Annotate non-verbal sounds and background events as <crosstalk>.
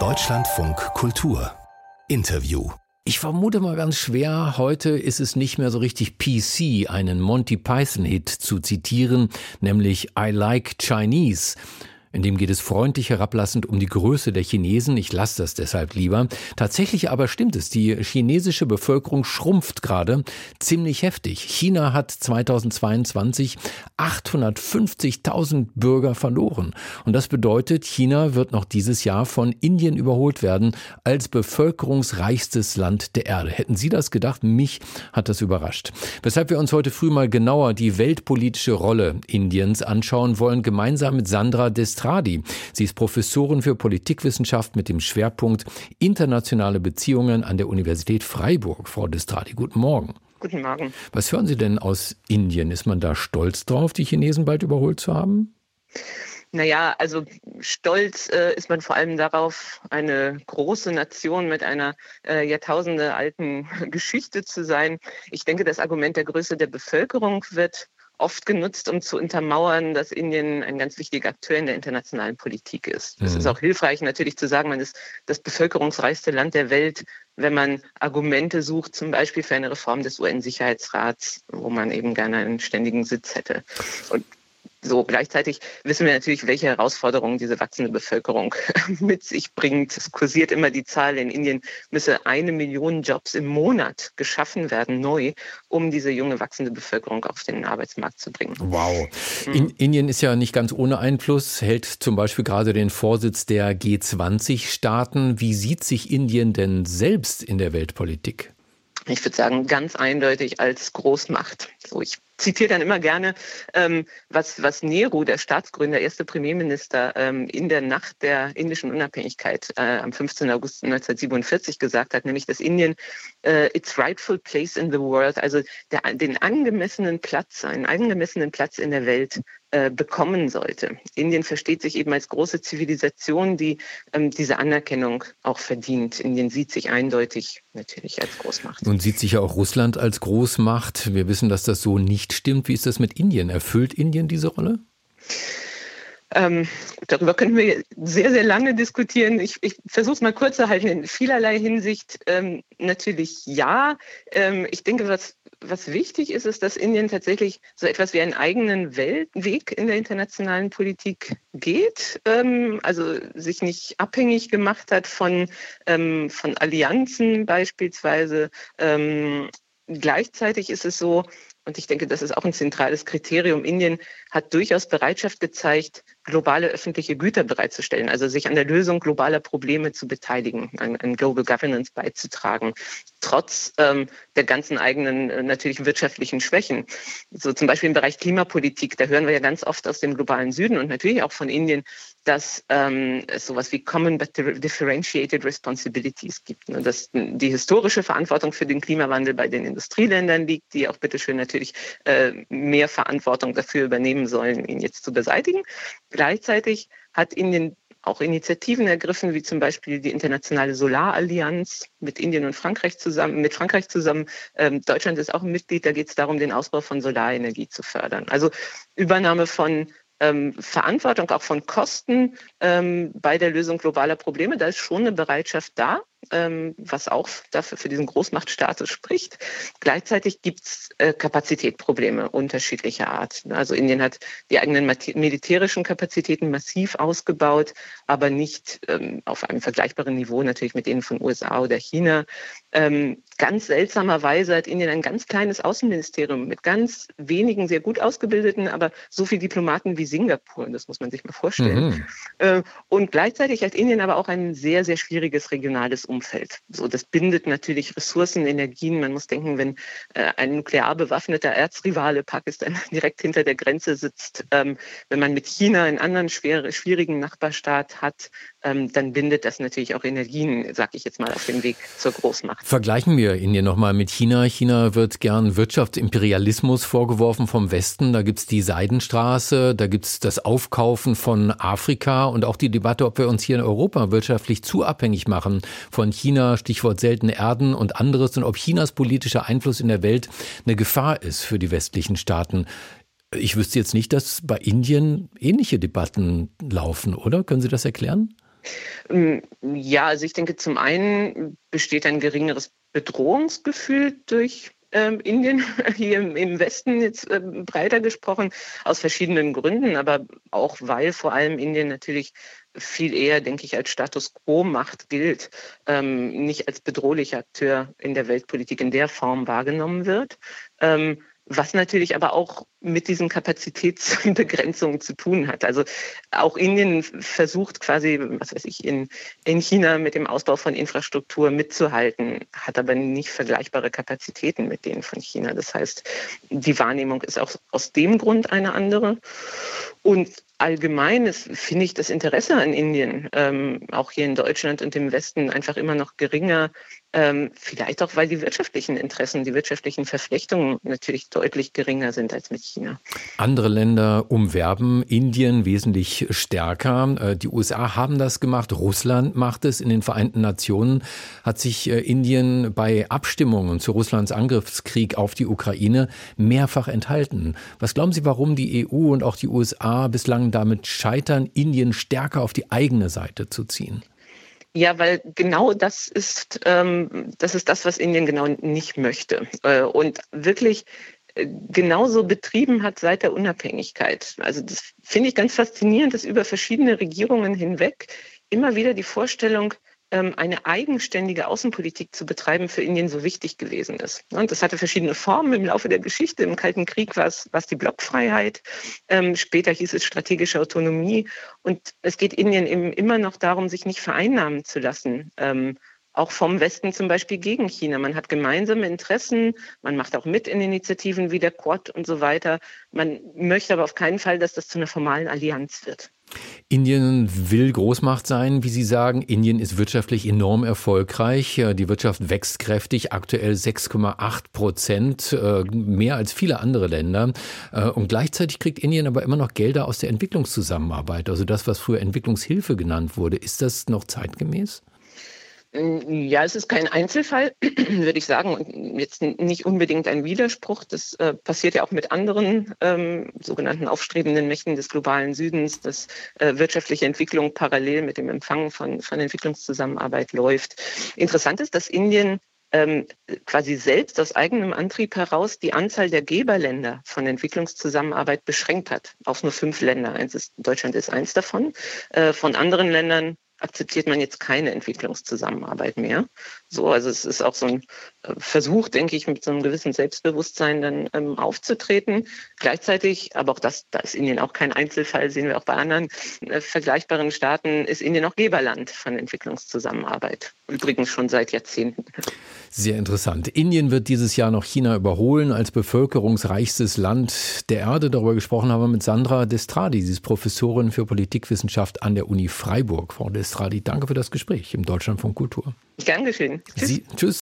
Deutschlandfunk Kultur Interview ich vermute mal ganz schwer, heute ist es nicht mehr so richtig PC, einen Monty Python-Hit zu zitieren, nämlich I Like Chinese. In dem geht es freundlich herablassend um die Größe der Chinesen. Ich lasse das deshalb lieber. Tatsächlich aber stimmt es. Die chinesische Bevölkerung schrumpft gerade ziemlich heftig. China hat 2022 850.000 Bürger verloren. Und das bedeutet, China wird noch dieses Jahr von Indien überholt werden als bevölkerungsreichstes Land der Erde. Hätten Sie das gedacht? Mich hat das überrascht. Weshalb wir uns heute früh mal genauer die weltpolitische Rolle Indiens anschauen wollen, gemeinsam mit Sandra Dest Destradi. Sie ist Professorin für Politikwissenschaft mit dem Schwerpunkt internationale Beziehungen an der Universität Freiburg. Frau Destradi, guten Morgen. Guten Morgen. Was hören Sie denn aus Indien? Ist man da stolz drauf, die Chinesen bald überholt zu haben? Naja, also stolz äh, ist man vor allem darauf, eine große Nation mit einer äh, Jahrtausende alten <laughs> Geschichte zu sein. Ich denke, das Argument der Größe der Bevölkerung wird oft genutzt, um zu untermauern, dass Indien ein ganz wichtiger Akteur in der internationalen Politik ist. Es mhm. ist auch hilfreich, natürlich zu sagen, man ist das bevölkerungsreichste Land der Welt, wenn man Argumente sucht, zum Beispiel für eine Reform des UN-Sicherheitsrats, wo man eben gerne einen ständigen Sitz hätte. Und so, gleichzeitig wissen wir natürlich, welche Herausforderungen diese wachsende Bevölkerung <laughs> mit sich bringt. Es kursiert immer die Zahl, in Indien müsse eine Million Jobs im Monat geschaffen werden, neu, um diese junge wachsende Bevölkerung auf den Arbeitsmarkt zu bringen. Wow. Mhm. In, Indien ist ja nicht ganz ohne Einfluss, hält zum Beispiel gerade den Vorsitz der G20-Staaten. Wie sieht sich Indien denn selbst in der Weltpolitik? ich würde sagen, ganz eindeutig als Großmacht. So, ich zitiere dann immer gerne, ähm, was, was Nehru, der Staatsgründer, erste Premierminister, ähm, in der Nacht der indischen Unabhängigkeit äh, am 15. August 1947 gesagt hat, nämlich dass Indien äh, its rightful place in the world, also der, den angemessenen Platz, einen angemessenen Platz in der Welt äh, bekommen sollte. Indien versteht sich eben als große Zivilisation, die ähm, diese Anerkennung auch verdient. Indien sieht sich eindeutig natürlich als Großmacht. Nun sieht sich ja auch Russland als Großmacht. Wir wissen, dass das so nicht stimmt. Wie ist das mit Indien? Erfüllt Indien diese Rolle? Ähm, darüber können wir sehr, sehr lange diskutieren. Ich, ich versuche es mal kurz zu halten. In vielerlei Hinsicht ähm, natürlich ja. Ähm, ich denke, was, was wichtig ist, ist, dass Indien tatsächlich so etwas wie einen eigenen Weltweg in der internationalen Politik geht. Ähm, also sich nicht abhängig gemacht hat von, ähm, von Allianzen beispielsweise. Gleichzeitig ist es so, und ich denke, das ist auch ein zentrales Kriterium. Indien hat durchaus Bereitschaft gezeigt, globale öffentliche Güter bereitzustellen, also sich an der Lösung globaler Probleme zu beteiligen, an, an Global Governance beizutragen, trotz ähm, der ganzen eigenen äh, natürlich wirtschaftlichen Schwächen. So zum Beispiel im Bereich Klimapolitik, da hören wir ja ganz oft aus dem globalen Süden und natürlich auch von Indien, dass ähm, es sowas wie Common but Differentiated Responsibilities gibt. Und dass die historische Verantwortung für den Klimawandel bei den Industrieländern liegt, die auch bitteschön natürlich äh, mehr Verantwortung dafür übernehmen sollen, ihn jetzt zu beseitigen. Gleichzeitig hat Indien auch Initiativen ergriffen, wie zum Beispiel die Internationale Solarallianz mit Indien und Frankreich zusammen, mit Frankreich zusammen. Ähm, Deutschland ist auch ein Mitglied, da geht es darum, den Ausbau von Solarenergie zu fördern. Also Übernahme von ähm, Verantwortung, auch von Kosten ähm, bei der Lösung globaler Probleme. Da ist schon eine Bereitschaft da was auch dafür für diesen Großmachtstatus spricht. Gleichzeitig gibt es äh, Kapazitätsprobleme unterschiedlicher Art. Also Indien hat die eigenen militärischen Kapazitäten massiv ausgebaut, aber nicht ähm, auf einem vergleichbaren Niveau natürlich mit denen von USA oder China. Ähm, ganz seltsamerweise hat Indien ein ganz kleines Außenministerium mit ganz wenigen sehr gut ausgebildeten, aber so viel Diplomaten wie Singapur. Das muss man sich mal vorstellen. Mhm. Äh, und gleichzeitig hat Indien aber auch ein sehr, sehr schwieriges regionales Umfeld. So, das bindet natürlich Ressourcen, Energien. Man muss denken, wenn äh, ein nuklear bewaffneter Erzrivale Pakistan <laughs> direkt hinter der Grenze sitzt, ähm, wenn man mit China einen anderen schwer, schwierigen Nachbarstaat hat, ähm, dann bindet das natürlich auch Energien, sag ich jetzt mal, auf dem Weg zur Großmacht. Vergleichen wir Indien nochmal mit China. China wird gern Wirtschaftsimperialismus vorgeworfen vom Westen. Da gibt's die Seidenstraße, da gibt's das Aufkaufen von Afrika und auch die Debatte, ob wir uns hier in Europa wirtschaftlich zu abhängig machen von China, Stichwort seltene Erden und anderes und ob Chinas politischer Einfluss in der Welt eine Gefahr ist für die westlichen Staaten. Ich wüsste jetzt nicht, dass bei Indien ähnliche Debatten laufen, oder? Können Sie das erklären? Ähm, ja, also ich denke, zum einen besteht ein geringeres Bedrohungsgefühl durch ähm, Indien, <laughs> hier im, Westen jetzt äh, breiter gesprochen, aus verschiedenen Gründen, aber auch weil vor allem Indien natürlich viel eher, denke ich, als Status quo-Macht gilt, ähm, nicht als bedrohlicher Akteur in der Weltpolitik in der Form wahrgenommen wird. Ähm, was natürlich aber auch mit diesen Kapazitätsbegrenzungen zu tun hat. Also auch Indien versucht quasi, was weiß ich, in, in China mit dem Ausbau von Infrastruktur mitzuhalten, hat aber nicht vergleichbare Kapazitäten mit denen von China. Das heißt, die Wahrnehmung ist auch aus dem Grund eine andere. Und allgemein ist, finde ich, das Interesse an Indien, ähm, auch hier in Deutschland und im Westen, einfach immer noch geringer. Ähm, vielleicht auch, weil die wirtschaftlichen Interessen, die wirtschaftlichen Verflechtungen natürlich deutlich geringer sind als mit China. Andere Länder umwerben Indien wesentlich stärker. Äh, die USA haben das gemacht, Russland macht es. In den Vereinten Nationen hat sich äh, Indien bei Abstimmungen zu Russlands Angriffskrieg auf die Ukraine mehrfach enthalten. Was glauben Sie, warum die EU und auch die USA bislang damit scheitern, Indien stärker auf die eigene Seite zu ziehen? Ja, weil genau das ist, ähm, das ist das, was Indien genau nicht möchte. Äh, und wirklich genauso betrieben hat seit der Unabhängigkeit. Also das finde ich ganz faszinierend, dass über verschiedene Regierungen hinweg immer wieder die Vorstellung ähm, eine eigenständige Außenpolitik zu betreiben für Indien so wichtig gewesen ist. Und das hatte verschiedene Formen im Laufe der Geschichte. Im Kalten Krieg war es, war es die Blockfreiheit, ähm, später hieß es strategische Autonomie. Und es geht Indien eben immer noch darum, sich nicht vereinnahmen zu lassen. Auch vom Westen zum Beispiel gegen China. Man hat gemeinsame Interessen, man macht auch mit in Initiativen wie der Quad und so weiter. Man möchte aber auf keinen Fall, dass das zu einer formalen Allianz wird. Indien will Großmacht sein, wie Sie sagen. Indien ist wirtschaftlich enorm erfolgreich. Die Wirtschaft wächst kräftig, aktuell 6,8 Prozent, äh, mehr als viele andere Länder. Äh, und gleichzeitig kriegt Indien aber immer noch Gelder aus der Entwicklungszusammenarbeit, also das, was früher Entwicklungshilfe genannt wurde. Ist das noch zeitgemäß? Ja, es ist kein Einzelfall, <clears throat> würde ich sagen, und jetzt nicht unbedingt ein Widerspruch. Das äh, passiert ja auch mit anderen ähm, sogenannten aufstrebenden Mächten des globalen Südens, dass äh, wirtschaftliche Entwicklung parallel mit dem Empfang von, von Entwicklungszusammenarbeit läuft. Interessant ist, dass Indien ähm, quasi selbst aus eigenem Antrieb heraus die Anzahl der Geberländer von Entwicklungszusammenarbeit beschränkt hat auf nur fünf Länder. Deutschland ist eins davon. Äh, von anderen Ländern akzeptiert man jetzt keine Entwicklungszusammenarbeit mehr. So, also es ist auch so ein äh, Versuch, denke ich, mit so einem gewissen Selbstbewusstsein dann ähm, aufzutreten. Gleichzeitig, aber auch das, da ist Indien auch kein Einzelfall, sehen wir auch bei anderen äh, vergleichbaren Staaten, ist Indien auch Geberland von Entwicklungszusammenarbeit. Übrigens schon seit Jahrzehnten. Sehr interessant. Indien wird dieses Jahr noch China überholen als bevölkerungsreichstes Land der Erde. Darüber gesprochen haben wir mit Sandra Destradi. Sie ist Professorin für Politikwissenschaft an der Uni Freiburg. Frau Destradi, danke für das Gespräch im Deutschlandfunk Kultur. Gern geschehen. Tschüss. Sie, tschüss.